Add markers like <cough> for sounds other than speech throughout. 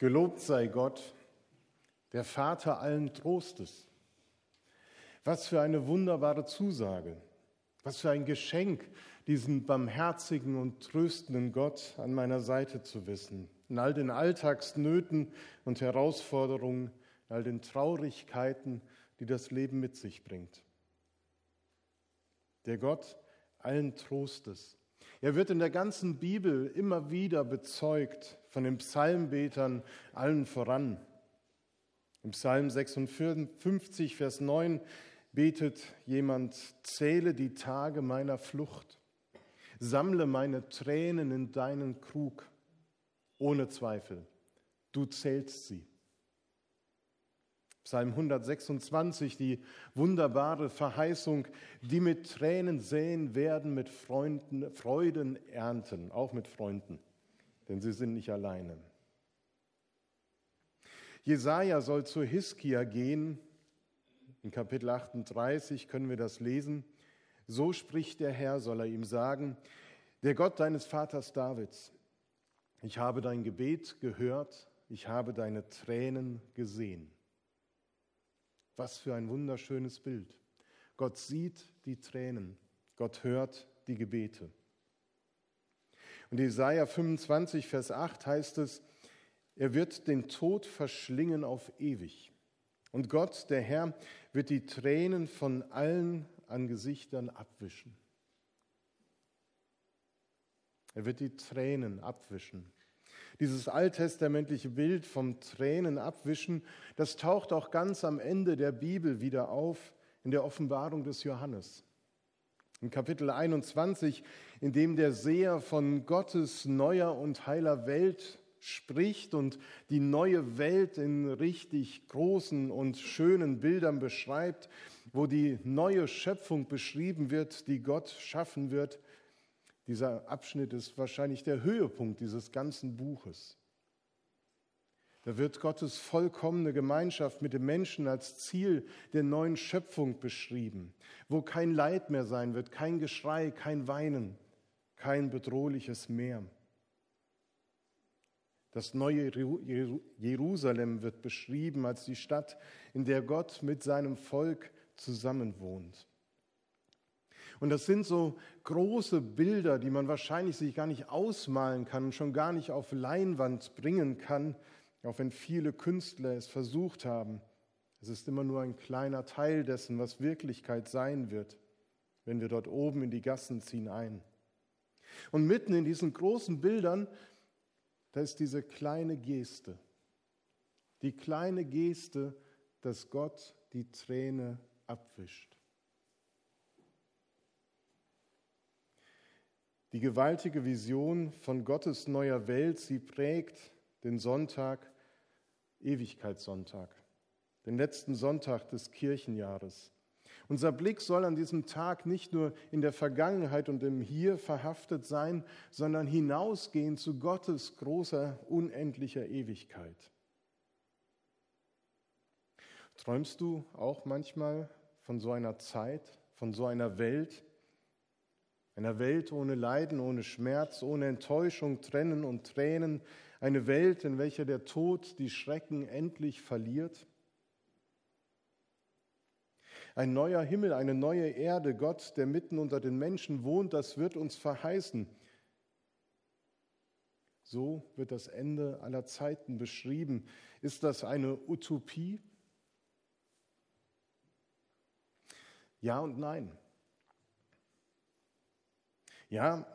Gelobt sei Gott, der Vater allen Trostes. Was für eine wunderbare Zusage, was für ein Geschenk, diesen barmherzigen und tröstenden Gott an meiner Seite zu wissen, in all den Alltagsnöten und Herausforderungen, in all den Traurigkeiten, die das Leben mit sich bringt. Der Gott allen Trostes. Er wird in der ganzen Bibel immer wieder bezeugt von den Psalmbetern allen voran. Im Psalm 56, Vers 9 betet jemand, zähle die Tage meiner Flucht, sammle meine Tränen in deinen Krug, ohne Zweifel, du zählst sie. Psalm 126, die wunderbare Verheißung, die mit Tränen säen werden, mit Freunden, Freuden ernten, auch mit Freunden, denn sie sind nicht alleine. Jesaja soll zu Hiskia gehen. In Kapitel 38 können wir das lesen. So spricht der Herr, soll er ihm sagen, der Gott deines Vaters Davids. Ich habe dein Gebet gehört, ich habe deine Tränen gesehen. Was für ein wunderschönes Bild. Gott sieht die Tränen, Gott hört die Gebete. Und Jesaja 25, Vers 8 heißt es, er wird den Tod verschlingen auf ewig. Und Gott, der Herr, wird die Tränen von allen an Gesichtern abwischen. Er wird die Tränen abwischen. Dieses alttestamentliche Bild vom Tränen abwischen, das taucht auch ganz am Ende der Bibel wieder auf in der Offenbarung des Johannes. Im Kapitel 21, in dem der Seher von Gottes neuer und heiler Welt spricht und die neue Welt in richtig großen und schönen Bildern beschreibt, wo die neue Schöpfung beschrieben wird, die Gott schaffen wird, dieser Abschnitt ist wahrscheinlich der Höhepunkt dieses ganzen Buches. Da wird Gottes vollkommene Gemeinschaft mit dem Menschen als Ziel der neuen Schöpfung beschrieben, wo kein Leid mehr sein wird, kein Geschrei, kein Weinen, kein bedrohliches Meer. Das neue Jerusalem wird beschrieben als die Stadt, in der Gott mit seinem Volk zusammenwohnt. Und das sind so große Bilder, die man wahrscheinlich sich gar nicht ausmalen kann und schon gar nicht auf Leinwand bringen kann, auch wenn viele Künstler es versucht haben. Es ist immer nur ein kleiner Teil dessen, was Wirklichkeit sein wird, wenn wir dort oben in die Gassen ziehen ein. Und mitten in diesen großen Bildern, da ist diese kleine Geste, die kleine Geste, dass Gott die Träne abwischt. Die gewaltige Vision von Gottes neuer Welt, sie prägt den Sonntag, Ewigkeitssonntag, den letzten Sonntag des Kirchenjahres. Unser Blick soll an diesem Tag nicht nur in der Vergangenheit und im Hier verhaftet sein, sondern hinausgehen zu Gottes großer, unendlicher Ewigkeit. Träumst du auch manchmal von so einer Zeit, von so einer Welt, einer Welt ohne Leiden, ohne Schmerz, ohne Enttäuschung, Trennen und Tränen, eine Welt, in welcher der Tod die Schrecken endlich verliert. Ein neuer Himmel, eine neue Erde, Gott, der mitten unter den Menschen wohnt, das wird uns verheißen. So wird das Ende aller Zeiten beschrieben. Ist das eine Utopie? Ja und nein. Ja,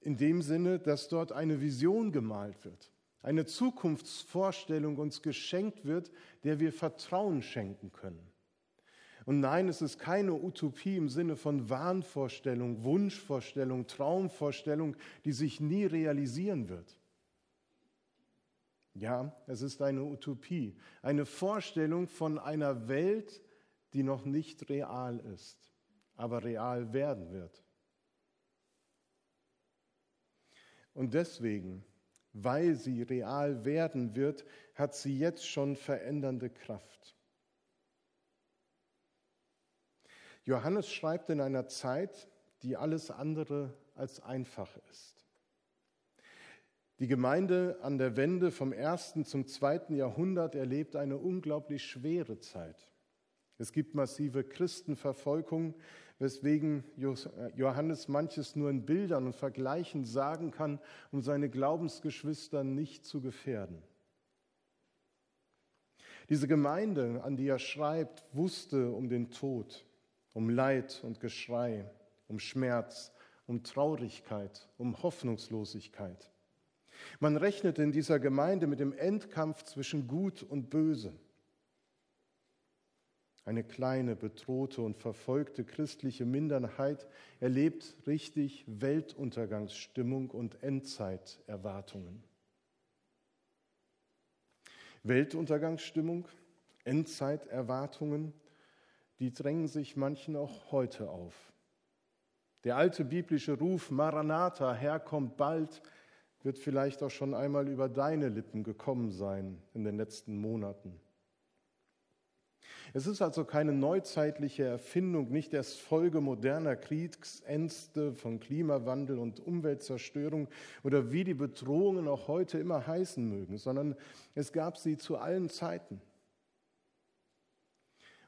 in dem Sinne, dass dort eine Vision gemalt wird, eine Zukunftsvorstellung uns geschenkt wird, der wir Vertrauen schenken können. Und nein, es ist keine Utopie im Sinne von Wahnvorstellung, Wunschvorstellung, Traumvorstellung, die sich nie realisieren wird. Ja, es ist eine Utopie, eine Vorstellung von einer Welt, die noch nicht real ist, aber real werden wird. Und deswegen, weil sie real werden wird, hat sie jetzt schon verändernde Kraft. Johannes schreibt in einer Zeit, die alles andere als einfach ist. Die Gemeinde an der Wende vom ersten zum zweiten Jahrhundert erlebt eine unglaublich schwere Zeit. Es gibt massive Christenverfolgung, weswegen Johannes manches nur in Bildern und Vergleichen sagen kann, um seine Glaubensgeschwister nicht zu gefährden. Diese Gemeinde, an die er schreibt, wusste um den Tod, um Leid und Geschrei, um Schmerz, um Traurigkeit, um Hoffnungslosigkeit. Man rechnete in dieser Gemeinde mit dem Endkampf zwischen Gut und Böse. Eine kleine, bedrohte und verfolgte christliche Minderheit erlebt richtig Weltuntergangsstimmung und Endzeiterwartungen. Weltuntergangsstimmung, Endzeiterwartungen, die drängen sich manchen auch heute auf. Der alte biblische Ruf Maranatha, Herr kommt bald, wird vielleicht auch schon einmal über deine Lippen gekommen sein in den letzten Monaten. Es ist also keine neuzeitliche Erfindung, nicht erst Folge moderner Kriegsängste von Klimawandel und Umweltzerstörung oder wie die Bedrohungen auch heute immer heißen mögen, sondern es gab sie zu allen Zeiten.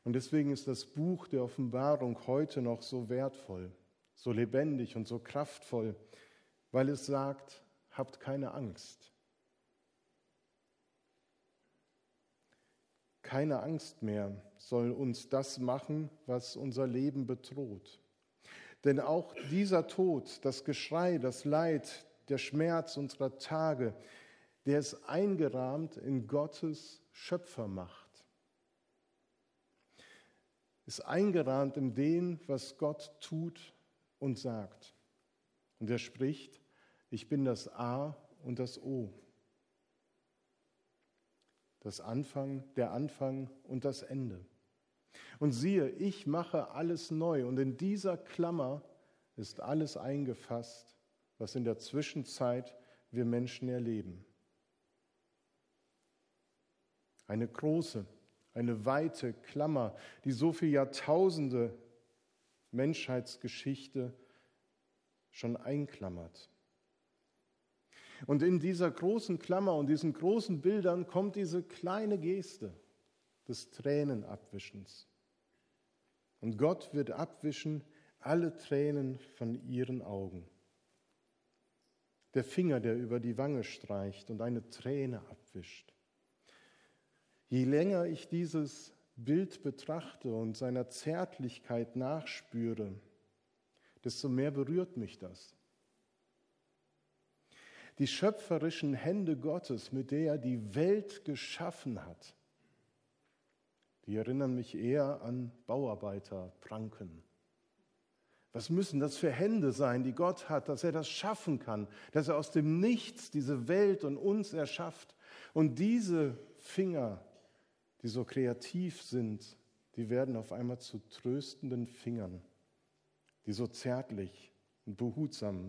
Und deswegen ist das Buch der Offenbarung heute noch so wertvoll, so lebendig und so kraftvoll, weil es sagt, habt keine Angst. Keine Angst mehr soll uns das machen, was unser Leben bedroht. Denn auch dieser Tod, das Geschrei, das Leid, der Schmerz unserer Tage, der ist eingerahmt in Gottes Schöpfermacht. Ist eingerahmt in dem, was Gott tut und sagt. Und er spricht, ich bin das A und das O. Das Anfang, der Anfang und das Ende. Und siehe, ich mache alles neu. Und in dieser Klammer ist alles eingefasst, was in der Zwischenzeit wir Menschen erleben. Eine große, eine weite Klammer, die so viele Jahrtausende Menschheitsgeschichte schon einklammert. Und in dieser großen Klammer und diesen großen Bildern kommt diese kleine Geste des Tränenabwischens. Und Gott wird abwischen alle Tränen von ihren Augen. Der Finger, der über die Wange streicht und eine Träne abwischt. Je länger ich dieses Bild betrachte und seiner Zärtlichkeit nachspüre, desto mehr berührt mich das die schöpferischen Hände Gottes, mit der er die Welt geschaffen hat, die erinnern mich eher an Bauarbeiterpranken. Was müssen das für Hände sein, die Gott hat, dass er das schaffen kann, dass er aus dem Nichts diese Welt und uns erschafft. Und diese Finger, die so kreativ sind, die werden auf einmal zu tröstenden Fingern, die so zärtlich und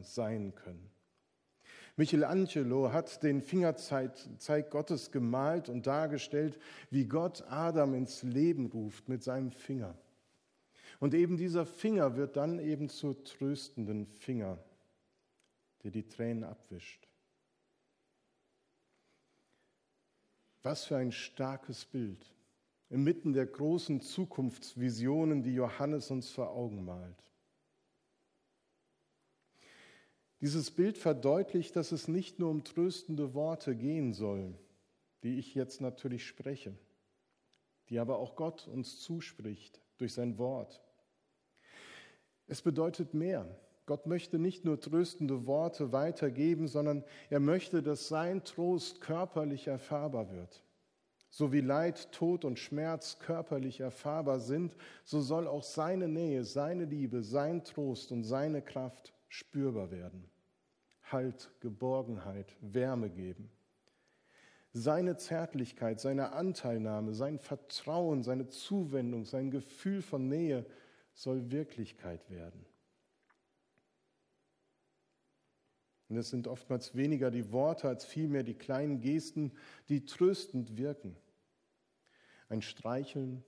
sein können. Michelangelo hat den Fingerzeig Gottes gemalt und dargestellt, wie Gott Adam ins Leben ruft mit seinem Finger. Und eben dieser Finger wird dann eben zur tröstenden Finger, der die Tränen abwischt. Was für ein starkes Bild inmitten der großen Zukunftsvisionen, die Johannes uns vor Augen malt. Dieses Bild verdeutlicht, dass es nicht nur um tröstende Worte gehen soll, die ich jetzt natürlich spreche, die aber auch Gott uns zuspricht durch sein Wort. Es bedeutet mehr. Gott möchte nicht nur tröstende Worte weitergeben, sondern er möchte, dass sein Trost körperlich erfahrbar wird. So wie Leid, Tod und Schmerz körperlich erfahrbar sind, so soll auch seine Nähe, seine Liebe, sein Trost und seine Kraft spürbar werden. Halt, Geborgenheit, Wärme geben. Seine Zärtlichkeit, seine Anteilnahme, sein Vertrauen, seine Zuwendung, sein Gefühl von Nähe soll Wirklichkeit werden. Und es sind oftmals weniger die Worte als vielmehr die kleinen Gesten, die tröstend wirken. Ein Streicheln,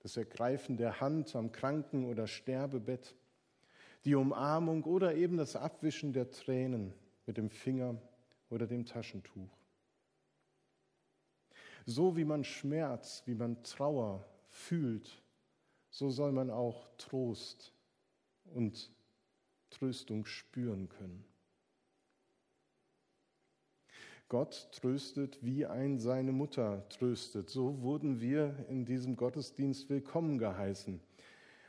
das Ergreifen der Hand am Kranken- oder Sterbebett, die Umarmung oder eben das Abwischen der Tränen mit dem Finger oder dem Taschentuch. So wie man Schmerz, wie man Trauer fühlt, so soll man auch Trost und Tröstung spüren können. Gott tröstet, wie ein seine Mutter tröstet. So wurden wir in diesem Gottesdienst willkommen geheißen.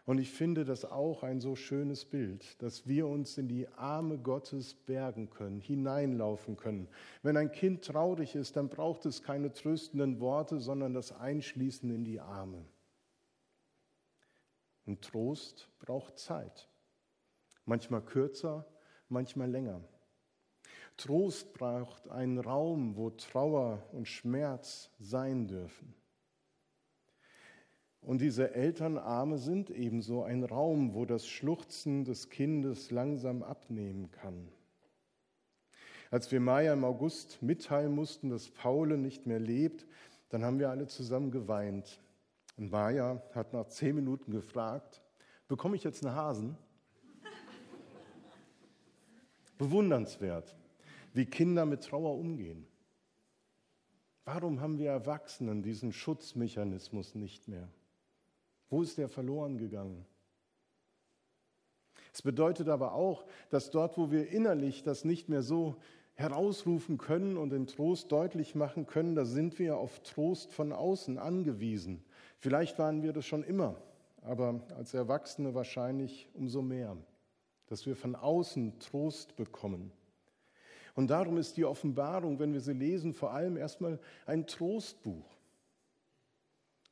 Und ich finde das auch ein so schönes Bild, dass wir uns in die Arme Gottes bergen können, hineinlaufen können. Wenn ein Kind traurig ist, dann braucht es keine tröstenden Worte, sondern das Einschließen in die Arme. Und Trost braucht Zeit. Manchmal kürzer, manchmal länger. Trost braucht einen Raum, wo Trauer und Schmerz sein dürfen. Und diese Elternarme sind ebenso ein Raum, wo das Schluchzen des Kindes langsam abnehmen kann. Als wir Maya im August mitteilen mussten, dass Paule nicht mehr lebt, dann haben wir alle zusammen geweint. Und Maya hat nach zehn Minuten gefragt, bekomme ich jetzt einen Hasen? <laughs> Bewundernswert, wie Kinder mit Trauer umgehen. Warum haben wir Erwachsenen diesen Schutzmechanismus nicht mehr? Wo ist der verloren gegangen? Es bedeutet aber auch, dass dort, wo wir innerlich das nicht mehr so herausrufen können und den Trost deutlich machen können, da sind wir auf Trost von außen angewiesen. Vielleicht waren wir das schon immer, aber als Erwachsene wahrscheinlich umso mehr, dass wir von außen Trost bekommen. Und darum ist die Offenbarung, wenn wir sie lesen, vor allem erstmal ein Trostbuch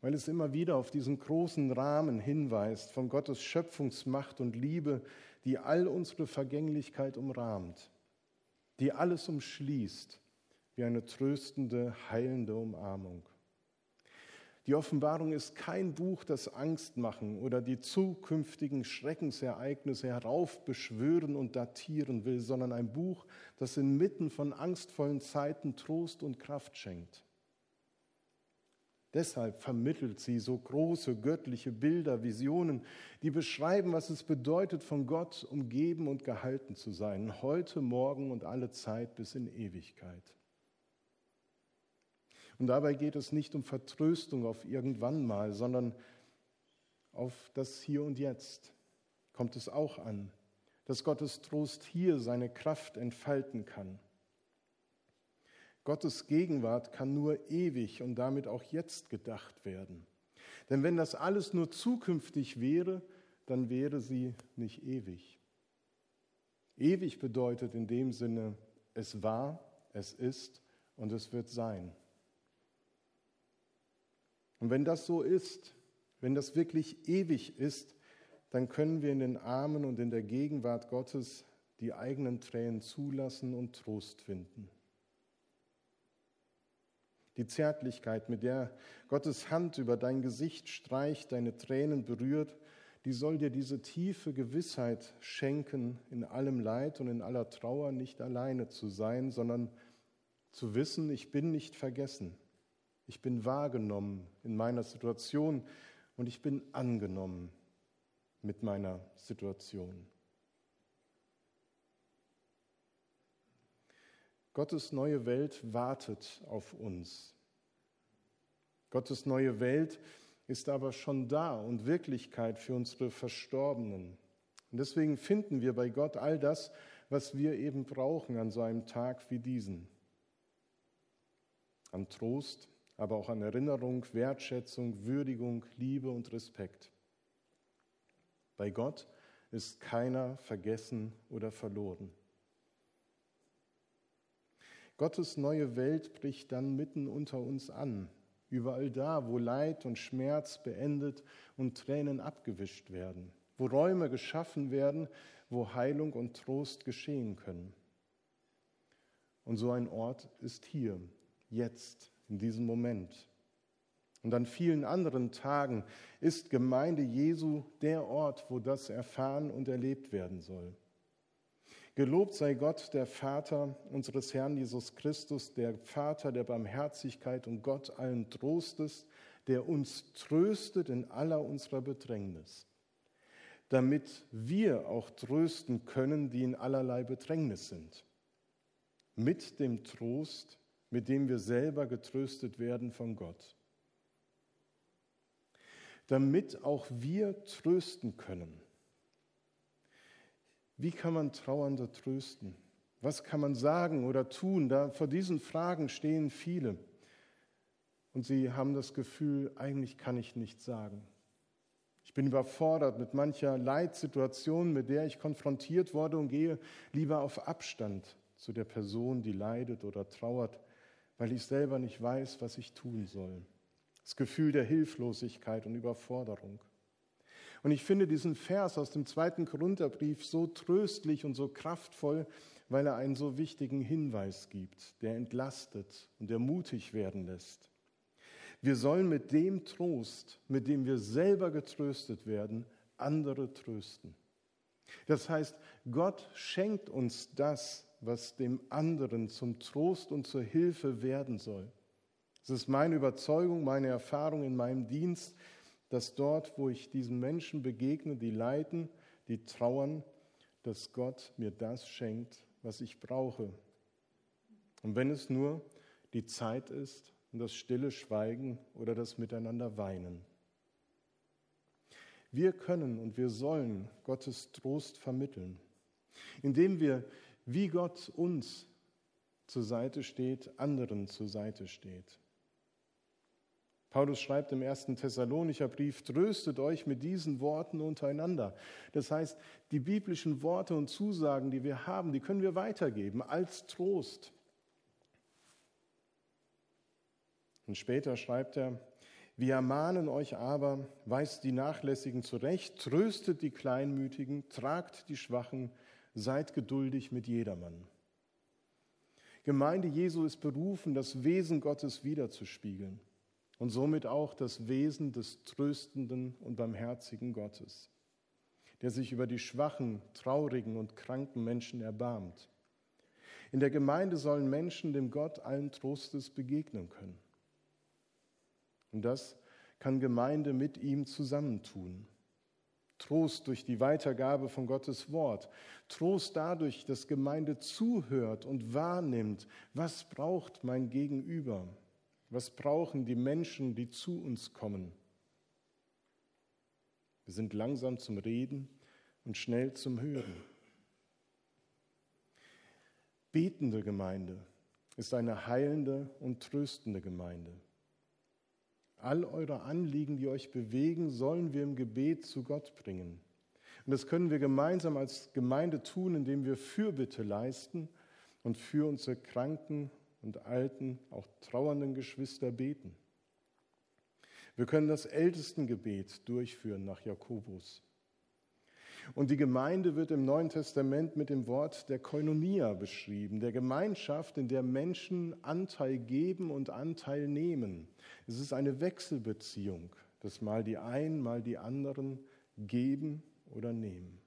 weil es immer wieder auf diesen großen Rahmen hinweist von Gottes Schöpfungsmacht und Liebe, die all unsere Vergänglichkeit umrahmt, die alles umschließt wie eine tröstende, heilende Umarmung. Die Offenbarung ist kein Buch, das Angst machen oder die zukünftigen Schreckensereignisse heraufbeschwören und datieren will, sondern ein Buch, das inmitten von angstvollen Zeiten Trost und Kraft schenkt. Deshalb vermittelt sie so große göttliche Bilder, Visionen, die beschreiben, was es bedeutet, von Gott umgeben und gehalten zu sein, heute, morgen und alle Zeit bis in Ewigkeit. Und dabei geht es nicht um Vertröstung auf irgendwann mal, sondern auf das Hier und Jetzt kommt es auch an, dass Gottes Trost hier seine Kraft entfalten kann. Gottes Gegenwart kann nur ewig und damit auch jetzt gedacht werden. Denn wenn das alles nur zukünftig wäre, dann wäre sie nicht ewig. Ewig bedeutet in dem Sinne, es war, es ist und es wird sein. Und wenn das so ist, wenn das wirklich ewig ist, dann können wir in den Armen und in der Gegenwart Gottes die eigenen Tränen zulassen und Trost finden. Die Zärtlichkeit, mit der Gottes Hand über dein Gesicht streicht, deine Tränen berührt, die soll dir diese tiefe Gewissheit schenken, in allem Leid und in aller Trauer nicht alleine zu sein, sondern zu wissen, ich bin nicht vergessen. Ich bin wahrgenommen in meiner Situation und ich bin angenommen mit meiner Situation. Gottes neue Welt wartet auf uns. Gottes neue Welt ist aber schon da und Wirklichkeit für unsere Verstorbenen. Und deswegen finden wir bei Gott all das, was wir eben brauchen an so einem Tag wie diesen. An Trost, aber auch an Erinnerung, Wertschätzung, Würdigung, Liebe und Respekt. Bei Gott ist keiner vergessen oder verloren. Gottes neue Welt bricht dann mitten unter uns an, überall da, wo Leid und Schmerz beendet und Tränen abgewischt werden, wo Räume geschaffen werden, wo Heilung und Trost geschehen können. Und so ein Ort ist hier, jetzt, in diesem Moment. Und an vielen anderen Tagen ist Gemeinde Jesu der Ort, wo das erfahren und erlebt werden soll. Gelobt sei Gott, der Vater unseres Herrn Jesus Christus, der Vater der Barmherzigkeit und Gott allen Trostes, der uns tröstet in aller unserer Bedrängnis, damit wir auch trösten können, die in allerlei Bedrängnis sind. mit dem Trost, mit dem wir selber getröstet werden von Gott. Damit auch wir trösten können. Wie kann man Trauernde trösten? Was kann man sagen oder tun? Da vor diesen Fragen stehen viele. Und sie haben das Gefühl, eigentlich kann ich nichts sagen. Ich bin überfordert mit mancher Leitsituation, mit der ich konfrontiert wurde und gehe lieber auf Abstand zu der Person, die leidet oder trauert, weil ich selber nicht weiß, was ich tun soll. Das Gefühl der Hilflosigkeit und Überforderung. Und ich finde diesen Vers aus dem zweiten Korintherbrief so tröstlich und so kraftvoll, weil er einen so wichtigen Hinweis gibt, der entlastet und der mutig werden lässt. Wir sollen mit dem Trost, mit dem wir selber getröstet werden, andere trösten. Das heißt, Gott schenkt uns das, was dem anderen zum Trost und zur Hilfe werden soll. Es ist meine Überzeugung, meine Erfahrung in meinem Dienst, dass dort, wo ich diesen Menschen begegne, die leiden, die trauern, dass Gott mir das schenkt, was ich brauche. Und wenn es nur die Zeit ist und das stille Schweigen oder das Miteinander weinen. Wir können und wir sollen Gottes Trost vermitteln, indem wir wie Gott uns zur Seite steht, anderen zur Seite steht. Paulus schreibt im ersten Thessalonicher Brief, tröstet euch mit diesen Worten untereinander. Das heißt, die biblischen Worte und Zusagen, die wir haben, die können wir weitergeben als Trost. Und später schreibt er, wir ermahnen euch aber, weist die Nachlässigen zurecht, tröstet die Kleinmütigen, tragt die Schwachen, seid geduldig mit jedermann. Gemeinde Jesu ist berufen, das Wesen Gottes wiederzuspiegeln und somit auch das Wesen des tröstenden und barmherzigen Gottes, der sich über die schwachen, traurigen und kranken Menschen erbarmt. In der Gemeinde sollen Menschen dem Gott allen Trostes begegnen können. Und das kann Gemeinde mit ihm zusammentun. Trost durch die Weitergabe von Gottes Wort. Trost dadurch, dass Gemeinde zuhört und wahrnimmt, was braucht mein Gegenüber? Was brauchen die Menschen, die zu uns kommen? Wir sind langsam zum Reden und schnell zum Hören. Betende Gemeinde ist eine heilende und tröstende Gemeinde. All eure Anliegen, die euch bewegen, sollen wir im Gebet zu Gott bringen. Und das können wir gemeinsam als Gemeinde tun, indem wir Fürbitte leisten und für unsere kranken und alten, auch trauernden Geschwister beten. Wir können das Ältestengebet durchführen nach Jakobus. Und die Gemeinde wird im Neuen Testament mit dem Wort der Koinonia beschrieben, der Gemeinschaft, in der Menschen Anteil geben und Anteil nehmen. Es ist eine Wechselbeziehung, dass mal die einen, mal die anderen geben oder nehmen.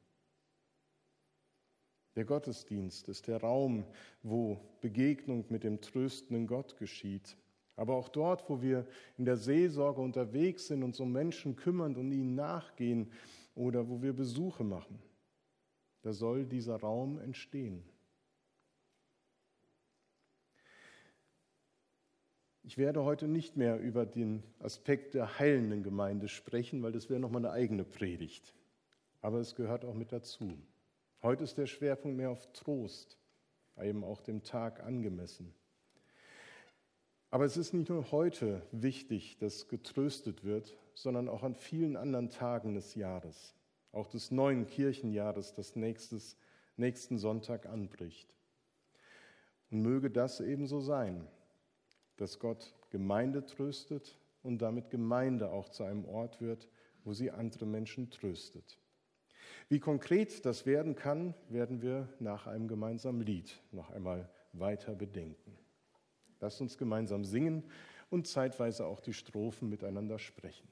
Der Gottesdienst ist der Raum, wo Begegnung mit dem tröstenden Gott geschieht. Aber auch dort, wo wir in der Seelsorge unterwegs sind, uns um Menschen kümmern und ihnen nachgehen, oder wo wir Besuche machen. Da soll dieser Raum entstehen. Ich werde heute nicht mehr über den Aspekt der heilenden Gemeinde sprechen, weil das wäre nochmal eine eigene Predigt. Aber es gehört auch mit dazu. Heute ist der Schwerpunkt mehr auf Trost, eben auch dem Tag angemessen. Aber es ist nicht nur heute wichtig, dass getröstet wird, sondern auch an vielen anderen Tagen des Jahres, auch des neuen Kirchenjahres, das nächstes, nächsten Sonntag anbricht. Und möge das ebenso sein, dass Gott Gemeinde tröstet und damit Gemeinde auch zu einem Ort wird, wo sie andere Menschen tröstet. Wie konkret das werden kann, werden wir nach einem gemeinsamen Lied noch einmal weiter bedenken. Lasst uns gemeinsam singen und zeitweise auch die Strophen miteinander sprechen.